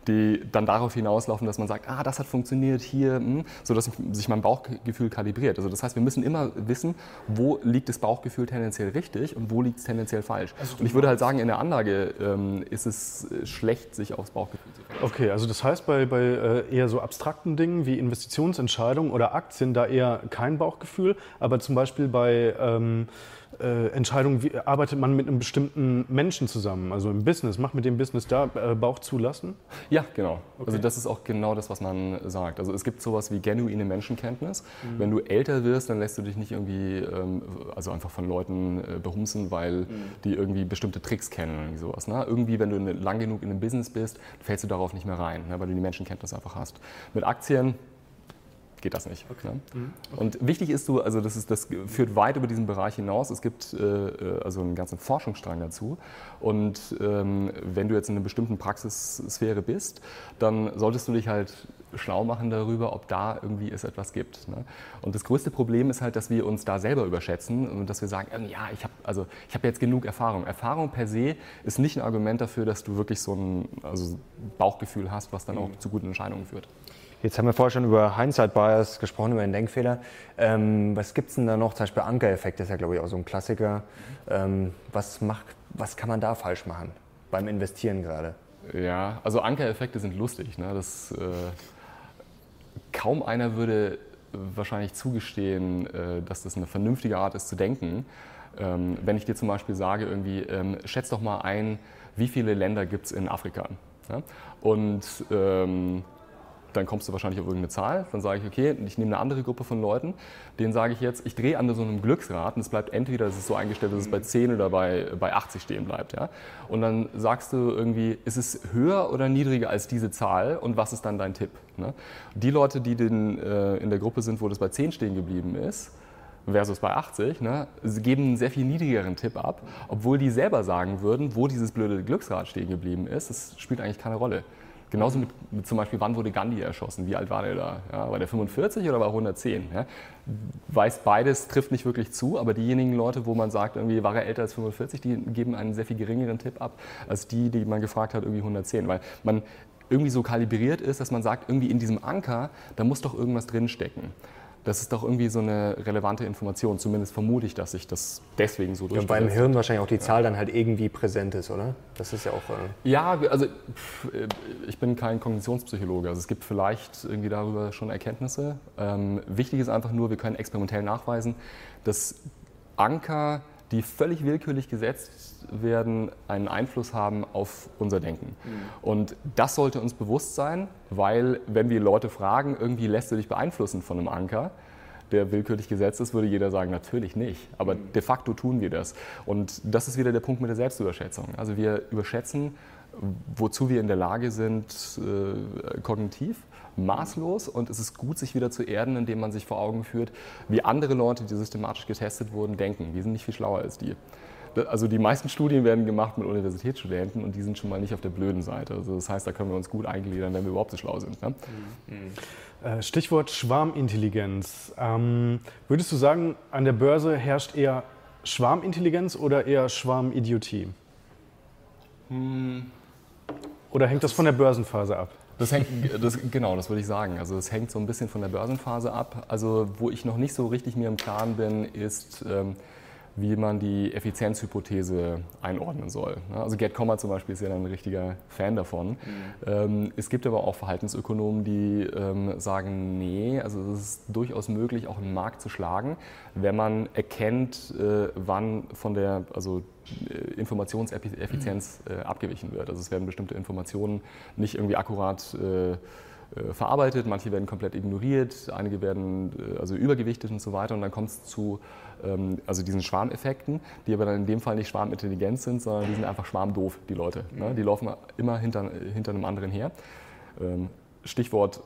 die dann darauf hinauslaufen, dass man sagt, ah, das hat funktioniert hier, hm, sodass sich mein Bauchgefühl kalibriert. Also das heißt, wir müssen immer wissen, wo liegt das Bauchgefühl tendenziell richtig und wo liegt es tendenziell falsch. Also und ich würde halt sagen, in der Anlage ähm, ist es äh, schlecht, sich aufs Bauchgefühl zu verlassen. Okay, also das heißt, bei, bei äh, eher so abstrakten Dingen wie Investitionsentscheidungen oder Aktien da eher kein Bauchgefühl, aber zum Beispiel bei ähm, äh, Entscheidung, wie arbeitet man mit einem bestimmten Menschen zusammen, also im Business, macht mit dem Business da äh, Bauch zulassen? Ja, genau. Okay. Also das ist auch genau das, was man sagt. Also es gibt sowas wie genuine Menschenkenntnis. Mhm. Wenn du älter wirst, dann lässt du dich nicht irgendwie, ähm, also einfach von Leuten äh, behumsen, weil mhm. die irgendwie bestimmte Tricks kennen oder sowas. Ne? Irgendwie, wenn du lang genug in einem Business bist, fällst du darauf nicht mehr rein, ne? weil du die Menschenkenntnis einfach hast. Mit Aktien geht das nicht. Okay. Ne? Mhm. Und wichtig ist so, also das, ist, das führt weit über diesen Bereich hinaus. Es gibt äh, äh, also einen ganzen Forschungsstrang dazu. Und ähm, wenn du jetzt in einer bestimmten Praxissphäre bist, dann solltest du dich halt schlau machen darüber, ob da irgendwie es etwas gibt. Ne? Und das größte Problem ist halt, dass wir uns da selber überschätzen und dass wir sagen, ähm, ja, ich habe also, hab jetzt genug Erfahrung. Erfahrung per se ist nicht ein Argument dafür, dass du wirklich so ein also Bauchgefühl hast, was dann mhm. auch zu guten Entscheidungen führt. Jetzt haben wir vorher schon über Hindsight Bias gesprochen, über den Denkfehler. Ähm, was gibt es denn da noch? Zum Beispiel Ankereffekt ist ja, glaube ich, auch so ein Klassiker. Ähm, was, macht, was kann man da falsch machen beim Investieren gerade? Ja, also Ankereffekte sind lustig. Ne? Das, äh, kaum einer würde wahrscheinlich zugestehen, äh, dass das eine vernünftige Art ist zu denken. Ähm, wenn ich dir zum Beispiel sage, irgendwie, ähm, schätz doch mal ein, wie viele Länder gibt es in Afrika? Ja? Und ähm, dann kommst du wahrscheinlich auf irgendeine Zahl. Dann sage ich, okay, ich nehme eine andere Gruppe von Leuten, denen sage ich jetzt, ich drehe an so einem Glücksrad und es bleibt entweder, es ist so eingestellt, dass es bei 10 oder bei, bei 80 stehen bleibt. Ja? Und dann sagst du irgendwie, ist es höher oder niedriger als diese Zahl und was ist dann dein Tipp? Ne? Die Leute, die den, äh, in der Gruppe sind, wo das bei 10 stehen geblieben ist, versus bei 80, ne, sie geben einen sehr viel niedrigeren Tipp ab, obwohl die selber sagen würden, wo dieses blöde Glücksrad stehen geblieben ist. Das spielt eigentlich keine Rolle. Genauso mit, mit, zum Beispiel, wann wurde Gandhi erschossen? Wie alt war der da? Ja, war der 45 oder war 110? Ja? Weiß beides, trifft nicht wirklich zu, aber diejenigen Leute, wo man sagt, irgendwie war er älter als 45, die geben einen sehr viel geringeren Tipp ab, als die, die man gefragt hat, irgendwie 110. Weil man irgendwie so kalibriert ist, dass man sagt, irgendwie in diesem Anker, da muss doch irgendwas drinstecken das ist doch irgendwie so eine relevante Information. Zumindest vermute ich, dass sich das deswegen so durchsetzt. Ja, beim Hirn wahrscheinlich auch die Zahl ja. dann halt irgendwie präsent ist, oder? Das ist ja auch. Äh ja, also ich bin kein Kognitionspsychologe. Also es gibt vielleicht irgendwie darüber schon Erkenntnisse. Ähm, wichtig ist einfach nur, wir können experimentell nachweisen, dass Anker die völlig willkürlich gesetzt werden, einen Einfluss haben auf unser Denken. Mhm. Und das sollte uns bewusst sein, weil wenn wir Leute fragen, irgendwie lässt du dich beeinflussen von einem Anker, der willkürlich gesetzt ist, würde jeder sagen, natürlich nicht. Aber mhm. de facto tun wir das. Und das ist wieder der Punkt mit der Selbstüberschätzung. Also wir überschätzen, wozu wir in der Lage sind, äh, kognitiv maßlos und es ist gut, sich wieder zu erden, indem man sich vor Augen führt, wie andere Leute, die systematisch getestet wurden, denken. Wir sind nicht viel schlauer als die. Also die meisten Studien werden gemacht mit Universitätsstudenten und die sind schon mal nicht auf der blöden Seite. Also das heißt, da können wir uns gut eingliedern, wenn wir überhaupt so schlau sind. Ne? Äh, Stichwort Schwarmintelligenz. Ähm, würdest du sagen, an der Börse herrscht eher Schwarmintelligenz oder eher Schwarmidiotie? Oder hängt das von der Börsenphase ab? Das hängt, das, genau, das würde ich sagen. Also es hängt so ein bisschen von der Börsenphase ab. Also wo ich noch nicht so richtig mir im Klaren bin, ist, ähm, wie man die Effizienzhypothese einordnen soll. Also Gerd Kommer zum Beispiel ist ja ein richtiger Fan davon. Mhm. Ähm, es gibt aber auch Verhaltensökonomen, die ähm, sagen, nee, also es ist durchaus möglich, auch einen Markt zu schlagen, wenn man erkennt, äh, wann von der also äh, Informationseffizienz äh, abgewichen wird. Also es werden bestimmte Informationen nicht irgendwie akkurat verarbeitet, manche werden komplett ignoriert, einige werden also übergewichtet und so weiter und dann kommt es zu ähm, also diesen Schwarmeffekten, die aber dann in dem Fall nicht schwarmintelligent sind, sondern die sind einfach schwarmdoof, die Leute. Ne? Mhm. Die laufen immer hinter, hinter einem anderen her. Ähm, Stichwort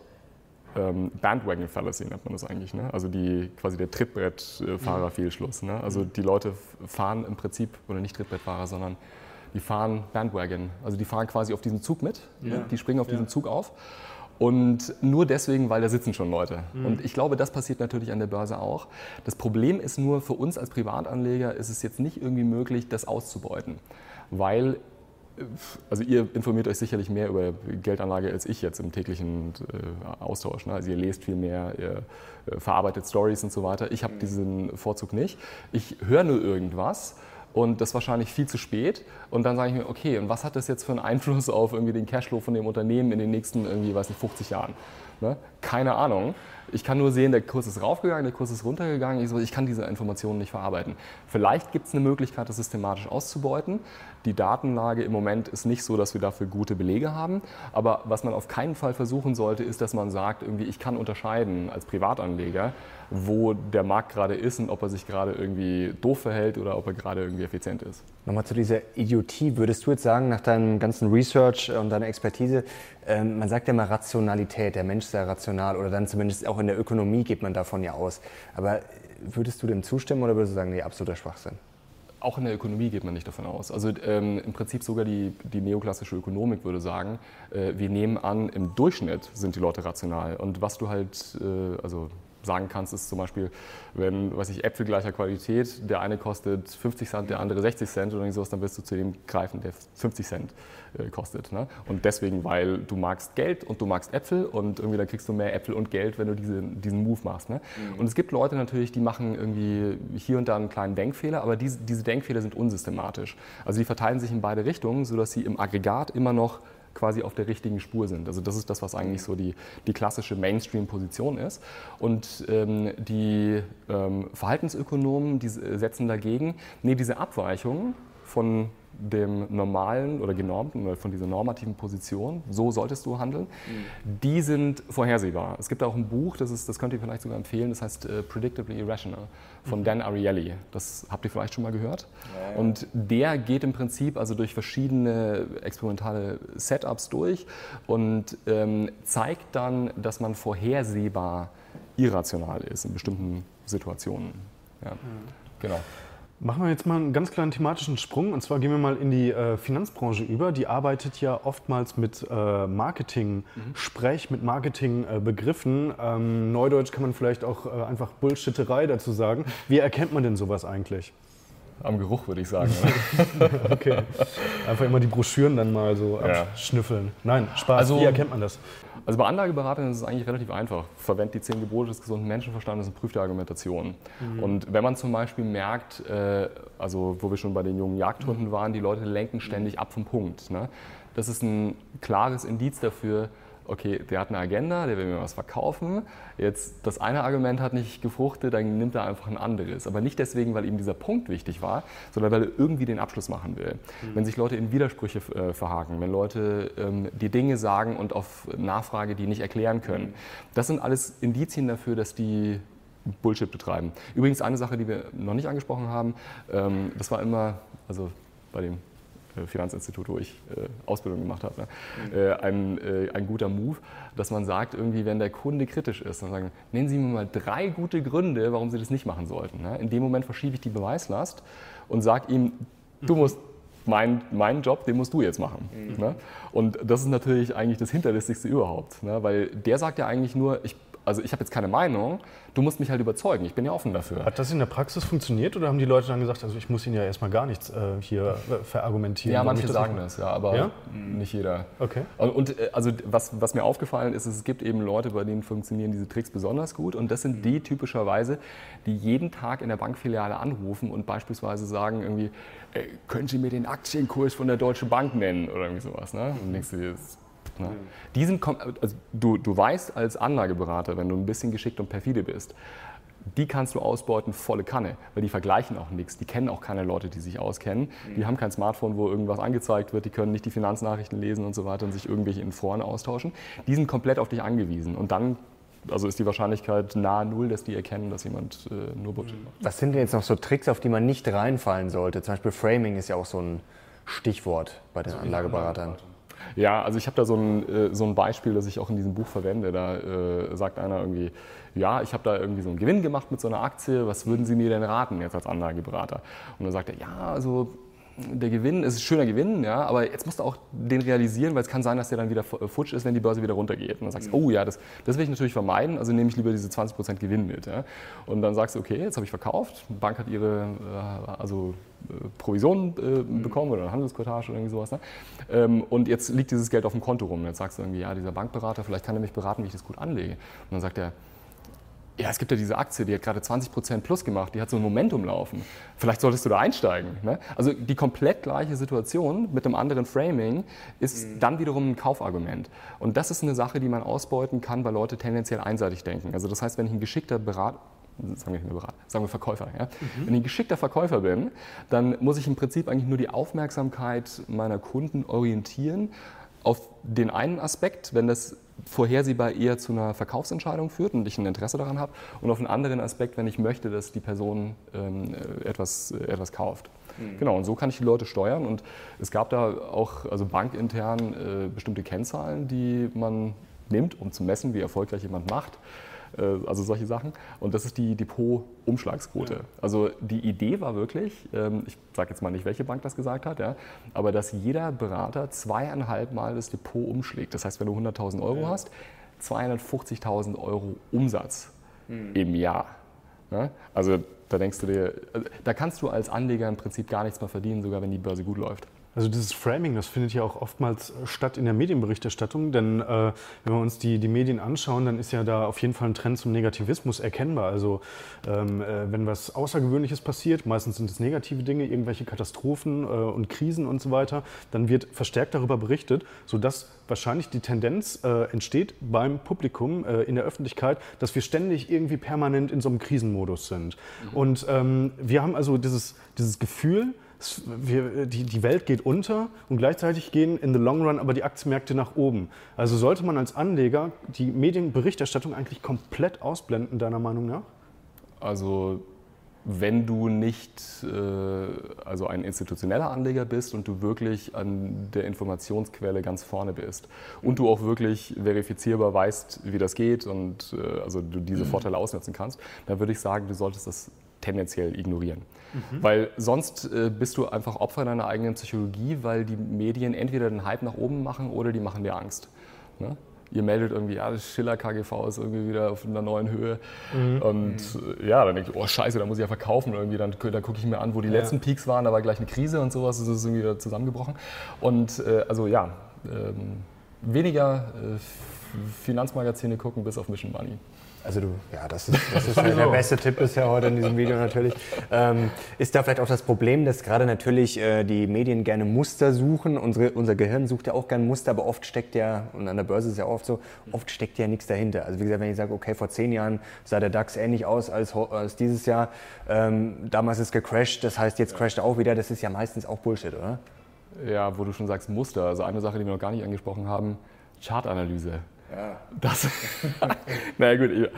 ähm, Bandwagon Fallacy nennt man das eigentlich. Ne? Also die, quasi der Trittbrettfahrer-Fehlschluss. Ne? Also die Leute fahren im Prinzip, oder nicht Trittbrettfahrer, sondern die fahren Bandwagon. Also die fahren quasi auf diesen Zug mit. Ne? Ja. Ne? Die springen auf ja. diesen Zug auf und nur deswegen, weil da sitzen schon Leute. Mhm. Und ich glaube, das passiert natürlich an der Börse auch. Das Problem ist nur, für uns als Privatanleger ist es jetzt nicht irgendwie möglich, das auszubeuten. Weil, äh, also ihr informiert euch sicherlich mehr über Geldanlage als ich jetzt im täglichen äh, Austausch. Ne? Also ihr lest viel mehr, ihr äh, verarbeitet Stories und so weiter. Ich habe mhm. diesen Vorzug nicht. Ich höre nur irgendwas und das wahrscheinlich viel zu spät. Und dann sage ich mir, okay, und was hat das jetzt für einen Einfluss auf irgendwie den Cashflow von dem Unternehmen in den nächsten irgendwie, weiß nicht, 50 Jahren? Ne? Keine Ahnung. Ich kann nur sehen, der Kurs ist raufgegangen, der Kurs ist runtergegangen. Ich, so, ich kann diese Informationen nicht verarbeiten. Vielleicht gibt es eine Möglichkeit, das systematisch auszubeuten. Die Datenlage im Moment ist nicht so, dass wir dafür gute Belege haben. Aber was man auf keinen Fall versuchen sollte, ist, dass man sagt, irgendwie, ich kann unterscheiden als Privatanleger, wo der Markt gerade ist und ob er sich gerade irgendwie doof verhält oder ob er gerade irgendwie effizient ist. Nochmal zu dieser Idiotie. Würdest du jetzt sagen, nach deinem ganzen Research und deiner Expertise, ähm, man sagt ja mal Rationalität, der Mensch sei rational oder dann zumindest auch in der Ökonomie geht man davon ja aus. Aber würdest du dem zustimmen oder würdest du sagen, nee, absoluter Schwachsinn? Auch in der Ökonomie geht man nicht davon aus. Also ähm, im Prinzip sogar die, die neoklassische Ökonomik würde sagen, äh, wir nehmen an, im Durchschnitt sind die Leute rational. Und was du halt, äh, also sagen kannst, ist zum Beispiel, wenn, weiß ich, Äpfel gleicher Qualität, der eine kostet 50 Cent, der andere 60 Cent oder sowas, dann wirst du zu dem greifen, der 50 Cent äh, kostet. Ne? Und deswegen, weil du magst Geld und du magst Äpfel und irgendwie dann kriegst du mehr Äpfel und Geld, wenn du diese, diesen Move machst. Ne? Mhm. Und es gibt Leute natürlich, die machen irgendwie hier und da einen kleinen Denkfehler, aber diese, diese Denkfehler sind unsystematisch. Also die verteilen sich in beide Richtungen, sodass sie im Aggregat immer noch quasi auf der richtigen Spur sind. Also das ist das, was eigentlich so die, die klassische Mainstream-Position ist. Und ähm, die ähm, Verhaltensökonomen, die setzen dagegen, nee, diese Abweichungen von dem normalen oder genormten oder von dieser normativen Position, so solltest du handeln, mhm. die sind vorhersehbar. Es gibt auch ein Buch, das, ist, das könnt ihr vielleicht sogar empfehlen, das heißt uh, Predictably Irrational von mhm. Dan Ariely. Das habt ihr vielleicht schon mal gehört. Ja. Und der geht im Prinzip also durch verschiedene experimentale Setups durch und ähm, zeigt dann, dass man vorhersehbar irrational ist in bestimmten Situationen. Ja. Mhm. Genau. Machen wir jetzt mal einen ganz kleinen thematischen Sprung und zwar gehen wir mal in die äh, Finanzbranche über. Die arbeitet ja oftmals mit äh, Marketing-Sprech, mhm. mit Marketing-Begriffen. Ähm, Neudeutsch kann man vielleicht auch äh, einfach Bullshitterei dazu sagen. Wie erkennt man denn sowas eigentlich? Am Geruch würde ich sagen. okay. Einfach immer die Broschüren dann mal so ja. abschnüffeln. Nein, Spaß. Also, Wie erkennt man das? Also bei Anlageberatern ist es eigentlich relativ einfach. Verwendet die zehn Gebote des gesunden Menschenverstandes und prüft die Argumentation. Mhm. Und wenn man zum Beispiel merkt, äh, also wo wir schon bei den jungen Jagdhunden waren, die Leute lenken ständig ab vom Punkt. Ne? Das ist ein klares Indiz dafür, okay, der hat eine Agenda, der will mir was verkaufen. Jetzt das eine Argument hat nicht gefruchtet, dann nimmt er einfach ein anderes. Aber nicht deswegen, weil ihm dieser Punkt wichtig war, sondern weil er irgendwie den Abschluss machen will. Mhm. Wenn sich Leute in Widersprüche äh, verhaken, wenn Leute ähm, die Dinge sagen und auf Nachfrage die nicht erklären können, das sind alles Indizien dafür, dass die Bullshit betreiben. Übrigens eine Sache, die wir noch nicht angesprochen haben, ähm, das war immer, also bei dem Finanzinstitut, wo ich äh, Ausbildung gemacht habe, ne? äh, ein, äh, ein guter Move, dass man sagt, irgendwie, wenn der Kunde kritisch ist, dann sagen, nennen Sie mir mal drei gute Gründe, warum Sie das nicht machen sollten. Ne? In dem Moment verschiebe ich die Beweislast und sage ihm, du musst mein, mein Job, den musst du jetzt machen. Mhm. Ne? Und das ist natürlich eigentlich das Hinterlistigste überhaupt, ne? weil der sagt ja eigentlich nur, ich also ich habe jetzt keine Meinung, du musst mich halt überzeugen, ich bin ja offen dafür. Hat das in der Praxis funktioniert oder haben die Leute dann gesagt, also ich muss ihnen ja erstmal gar nichts äh, hier äh, verargumentieren? Ja, manche das sagen das, ja, aber ja? nicht jeder. Okay. Und äh, also was, was mir aufgefallen ist, es gibt eben Leute, bei denen funktionieren diese Tricks besonders gut und das sind die typischerweise, die jeden Tag in der Bankfiliale anrufen und beispielsweise sagen irgendwie, können Sie mir den Aktienkurs von der Deutschen Bank nennen oder irgendwie sowas. Ne? Und denkst du, das Ne? Die sind, also du, du weißt als Anlageberater, wenn du ein bisschen geschickt und perfide bist, die kannst du ausbeuten volle Kanne, weil die vergleichen auch nichts. Die kennen auch keine Leute, die sich auskennen. Die haben kein Smartphone, wo irgendwas angezeigt wird. Die können nicht die Finanznachrichten lesen und so weiter und sich irgendwelche in Foren austauschen. Die sind komplett auf dich angewiesen. Und dann also ist die Wahrscheinlichkeit nahe Null, dass die erkennen, dass jemand äh, nur Bullshit macht. Was sind denn jetzt noch so Tricks, auf die man nicht reinfallen sollte? Zum Beispiel Framing ist ja auch so ein Stichwort bei den also Anlageberatern. Ja, also ich habe da so ein, äh, so ein Beispiel, das ich auch in diesem Buch verwende. Da äh, sagt einer irgendwie, ja, ich habe da irgendwie so einen Gewinn gemacht mit so einer Aktie, was würden Sie mir denn raten jetzt als Anlageberater? Und dann sagt er, ja, also der Gewinn ist ein schöner Gewinn, ja, aber jetzt musst du auch den realisieren, weil es kann sein, dass der dann wieder futsch ist, wenn die Börse wieder runtergeht. Und dann sagst du, oh ja, das, das will ich natürlich vermeiden, also nehme ich lieber diese 20% Gewinn mit. Ja. Und dann sagst du, okay, jetzt habe ich verkauft, die Bank hat ihre äh, also, äh, Provision äh, mhm. bekommen oder eine Handelsquotage oder irgendwie sowas. Ne? Ähm, und jetzt liegt dieses Geld auf dem Konto rum. Jetzt sagst du irgendwie, ja, dieser Bankberater, vielleicht kann er mich beraten, wie ich das gut anlege. Und dann sagt er, ja, es gibt ja diese Aktie, die hat gerade 20% plus gemacht, die hat so ein Momentum laufen. Vielleicht solltest du da einsteigen. Ne? Also die komplett gleiche Situation mit einem anderen Framing ist mhm. dann wiederum ein Kaufargument. Und das ist eine Sache, die man ausbeuten kann, weil Leute tendenziell einseitig denken. Also das heißt, wenn ich ein geschickter Berater, sagen wir Berater, sagen wir Verkäufer. Ja? Mhm. Wenn ich ein geschickter Verkäufer bin, dann muss ich im Prinzip eigentlich nur die Aufmerksamkeit meiner Kunden orientieren auf den einen Aspekt, wenn das vorhersehbar eher zu einer Verkaufsentscheidung führt und ich ein Interesse daran habe, und auf einen anderen Aspekt, wenn ich möchte, dass die Person ähm, etwas, äh, etwas kauft. Mhm. Genau, und so kann ich die Leute steuern. Und es gab da auch also bankintern äh, bestimmte Kennzahlen, die man nimmt, um zu messen, wie erfolgreich jemand macht. Äh, also solche Sachen. Und das ist die Depot-Umschlagsquote. Ja. Also die Idee war wirklich, ähm, ich sage jetzt mal nicht, welche Bank das gesagt hat, ja, aber dass jeder Berater zweieinhalb Mal das Depot umschlägt. Das heißt, wenn du 100.000 Euro ja. hast, 250.000 Euro Umsatz mhm. im Jahr. Ja? Also da denkst du dir, äh, da kannst du als Anleger im Prinzip gar nichts mehr verdienen, sogar wenn die Börse gut läuft. Also dieses Framing, das findet ja auch oftmals statt in der Medienberichterstattung, denn äh, wenn wir uns die, die Medien anschauen, dann ist ja da auf jeden Fall ein Trend zum Negativismus erkennbar. Also ähm, äh, wenn was Außergewöhnliches passiert, meistens sind es negative Dinge, irgendwelche Katastrophen äh, und Krisen und so weiter, dann wird verstärkt darüber berichtet, sodass wahrscheinlich die Tendenz äh, entsteht beim Publikum äh, in der Öffentlichkeit, dass wir ständig irgendwie permanent in so einem Krisenmodus sind. Mhm. Und ähm, wir haben also dieses, dieses Gefühl, wir, die, die Welt geht unter und gleichzeitig gehen in the long run aber die Aktienmärkte nach oben. Also sollte man als Anleger die Medienberichterstattung eigentlich komplett ausblenden, deiner Meinung nach? Also wenn du nicht äh, also ein institutioneller Anleger bist und du wirklich an der Informationsquelle ganz vorne bist und du auch wirklich verifizierbar weißt, wie das geht und äh, also du diese mhm. Vorteile ausnutzen kannst, dann würde ich sagen, du solltest das tendenziell ignorieren. Mhm. Weil sonst äh, bist du einfach Opfer deiner eigenen Psychologie, weil die Medien entweder den Hype nach oben machen oder die machen dir Angst. Ne? Ihr meldet irgendwie, ja, das Schiller KGV ist irgendwie wieder auf einer neuen Höhe. Mhm. Und äh, ja, dann denke ich, oh Scheiße, da muss ich ja verkaufen. Irgendwie, dann, dann gucke ich mir an, wo die ja. letzten Peaks waren, da war gleich eine Krise und sowas, das ist irgendwie zusammengebrochen. Und äh, also ja, ähm, weniger äh, Finanzmagazine gucken bis auf Mission Money. Also du, ja, das ist, das ist der beste Tipp bisher heute in diesem Video natürlich. Ähm, ist da vielleicht auch das Problem, dass gerade natürlich äh, die Medien gerne Muster suchen. Unsere, unser Gehirn sucht ja auch gerne Muster, aber oft steckt ja, und an der Börse ist es ja oft so, oft steckt ja nichts dahinter. Also wie gesagt, wenn ich sage, okay, vor zehn Jahren sah der DAX ähnlich aus als, als dieses Jahr, ähm, damals ist gecrashed, das heißt jetzt crasht er auch wieder, das ist ja meistens auch Bullshit, oder? Ja, wo du schon sagst Muster. Also eine Sache, die wir noch gar nicht angesprochen haben, Chartanalyse. Ja. Das, naja gut, ich,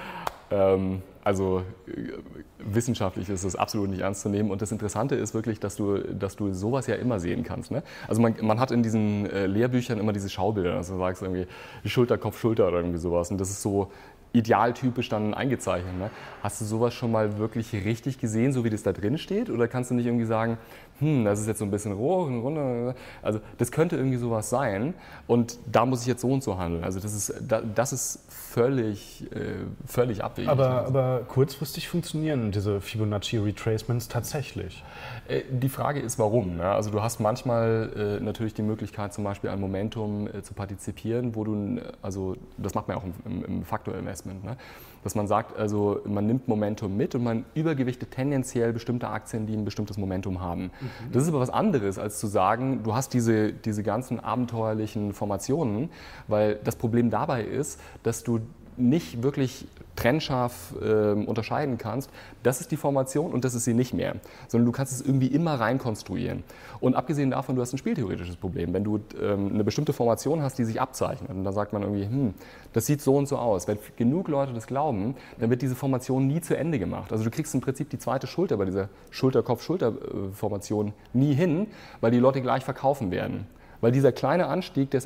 ähm, also äh, wissenschaftlich ist es absolut nicht ernst zu nehmen. Und das Interessante ist wirklich, dass du, dass du sowas ja immer sehen kannst. Ne? Also man, man hat in diesen äh, Lehrbüchern immer diese Schaubilder, also du sagst irgendwie Schulter, Kopf, Schulter oder irgendwie sowas. Und das ist so idealtypisch dann eingezeichnet. Ne? Hast du sowas schon mal wirklich richtig gesehen, so wie das da drin steht? Oder kannst du nicht irgendwie sagen, hm, das ist jetzt so ein bisschen roh und runter. Also das könnte irgendwie sowas sein und da muss ich jetzt so und so handeln. Also das ist, das ist völlig, äh, völlig abwegig. Aber, aber kurzfristig funktionieren diese Fibonacci Retracements tatsächlich? Äh, die Frage ist, warum. Ne? Also du hast manchmal äh, natürlich die Möglichkeit, zum Beispiel an Momentum zu partizipieren, wo du, also das macht man auch im, im Faktor-Investment, ne? dass man sagt, also man nimmt Momentum mit und man übergewichtet tendenziell bestimmte Aktien, die ein bestimmtes Momentum haben. Mhm. Das ist aber was anderes, als zu sagen, du hast diese, diese ganzen abenteuerlichen Formationen, weil das Problem dabei ist, dass du nicht wirklich trennscharf äh, unterscheiden kannst, das ist die Formation und das ist sie nicht mehr, sondern du kannst es irgendwie immer reinkonstruieren. Und abgesehen davon, du hast ein spieltheoretisches Problem. Wenn du ähm, eine bestimmte Formation hast, die sich abzeichnet und dann sagt man irgendwie, hm, das sieht so und so aus. Wenn genug Leute das glauben, dann wird diese Formation nie zu Ende gemacht. Also du kriegst im Prinzip die zweite Schulter bei dieser Schulter-Kopf-Schulter-Formation nie hin, weil die Leute gleich verkaufen werden. Weil dieser kleine Anstieg, den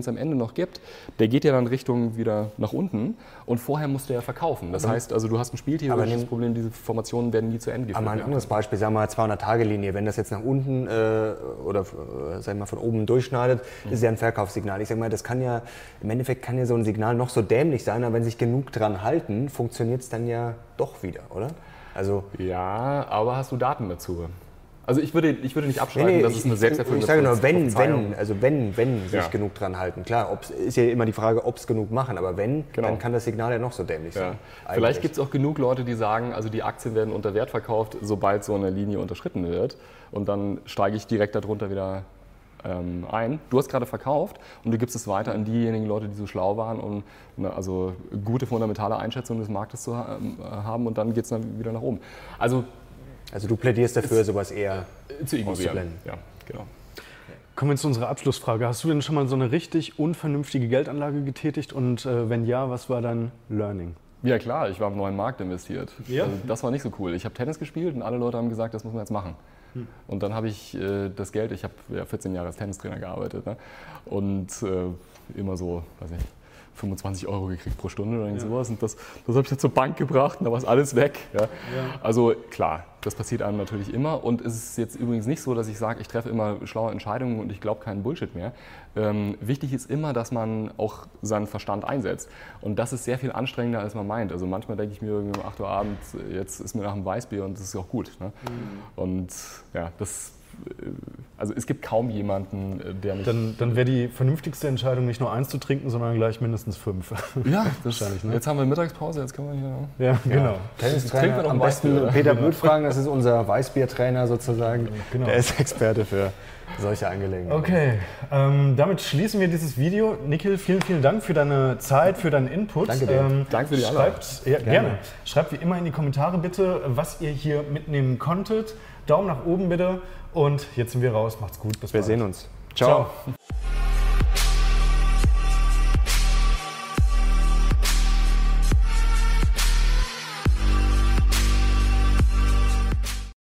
es am Ende noch gibt, der geht ja dann Richtung wieder nach unten und vorher musst du ja verkaufen. Das aber heißt also, du hast ein spieltheoretisches Problem, diese Formationen werden nie zu Ende geführt. Aber ein anderes Beispiel, sagen wir mal 200-Tage-Linie, wenn das jetzt nach unten äh, oder äh, sagen wir mal von oben durchschneidet, mhm. ist ja ein Verkaufssignal. Ich sage mal, das kann ja, im Endeffekt kann ja so ein Signal noch so dämlich sein, aber wenn sich genug dran halten, funktioniert es dann ja doch wieder, oder? Also ja, aber hast du Daten dazu? Also ich würde, ich würde nicht abschreiben, nee, nee, dass es eine selbsterfüllende Ich sage nur, wenn, wenn, also wenn, wenn sich ja. genug dran halten. Klar, ob's, ist ja immer die Frage, ob es genug machen, aber wenn, genau. dann kann das Signal ja noch so dämlich ja. sein. Vielleicht gibt es auch genug Leute, die sagen, also die Aktien werden unter Wert verkauft, sobald so eine Linie unterschritten wird. Und dann steige ich direkt darunter wieder ähm, ein. Du hast gerade verkauft und du gibst es weiter an diejenigen Leute, die so schlau waren, um eine, also gute fundamentale Einschätzung des Marktes zu haben und dann geht es dann wieder nach oben. Also also du plädierst dafür, sowas eher zu ignorieren. Ja, genau. Kommen wir zu unserer Abschlussfrage. Hast du denn schon mal so eine richtig unvernünftige Geldanlage getätigt? Und äh, wenn ja, was war dein Learning? Ja klar, ich war im neuen Markt investiert. Ja? Also das war nicht so cool. Ich habe Tennis gespielt und alle Leute haben gesagt, das muss man jetzt machen. Hm. Und dann habe ich äh, das Geld, ich habe ja 14 Jahre als Tennistrainer gearbeitet ne? und äh, immer so, weiß nicht, 25 Euro gekriegt pro Stunde oder ja. sowas. Und das, das habe ich dann zur Bank gebracht und da war es alles weg. Ja. Ja. Also klar, das passiert einem natürlich immer. Und es ist jetzt übrigens nicht so, dass ich sage, ich treffe immer schlaue Entscheidungen und ich glaube keinen Bullshit mehr. Ähm, wichtig ist immer, dass man auch seinen Verstand einsetzt. Und das ist sehr viel anstrengender, als man meint. Also manchmal denke ich mir um 8 Uhr abends, jetzt ist mir nach einem Weißbier und das ist auch gut. Ne? Mhm. Und ja, das also es gibt kaum jemanden, äh, der nicht. Dann, dann wäre die vernünftigste Entscheidung nicht nur eins zu trinken, sondern gleich mindestens fünf. Ja, wahrscheinlich. Ne? Jetzt haben wir Mittagspause, jetzt können wir hier. Ja, genau. Ja. Tennistrainer, am besten Peter Blöd fragen, das ist unser Weißbiertrainer sozusagen. Genau. Der ist Experte für solche Angelegenheiten. Okay, ähm, damit schließen wir dieses Video. Nikhil, vielen, vielen Dank für deine Zeit, für deinen Input. Danke dir. Ähm, Danke für die Einladung. Ja, gerne. gerne. Schreibt wie immer in die Kommentare bitte, was ihr hier mitnehmen konntet. Daumen nach oben bitte. Und jetzt sind wir raus. Macht's gut. Bis wir bald. sehen uns. Ciao. Ciao.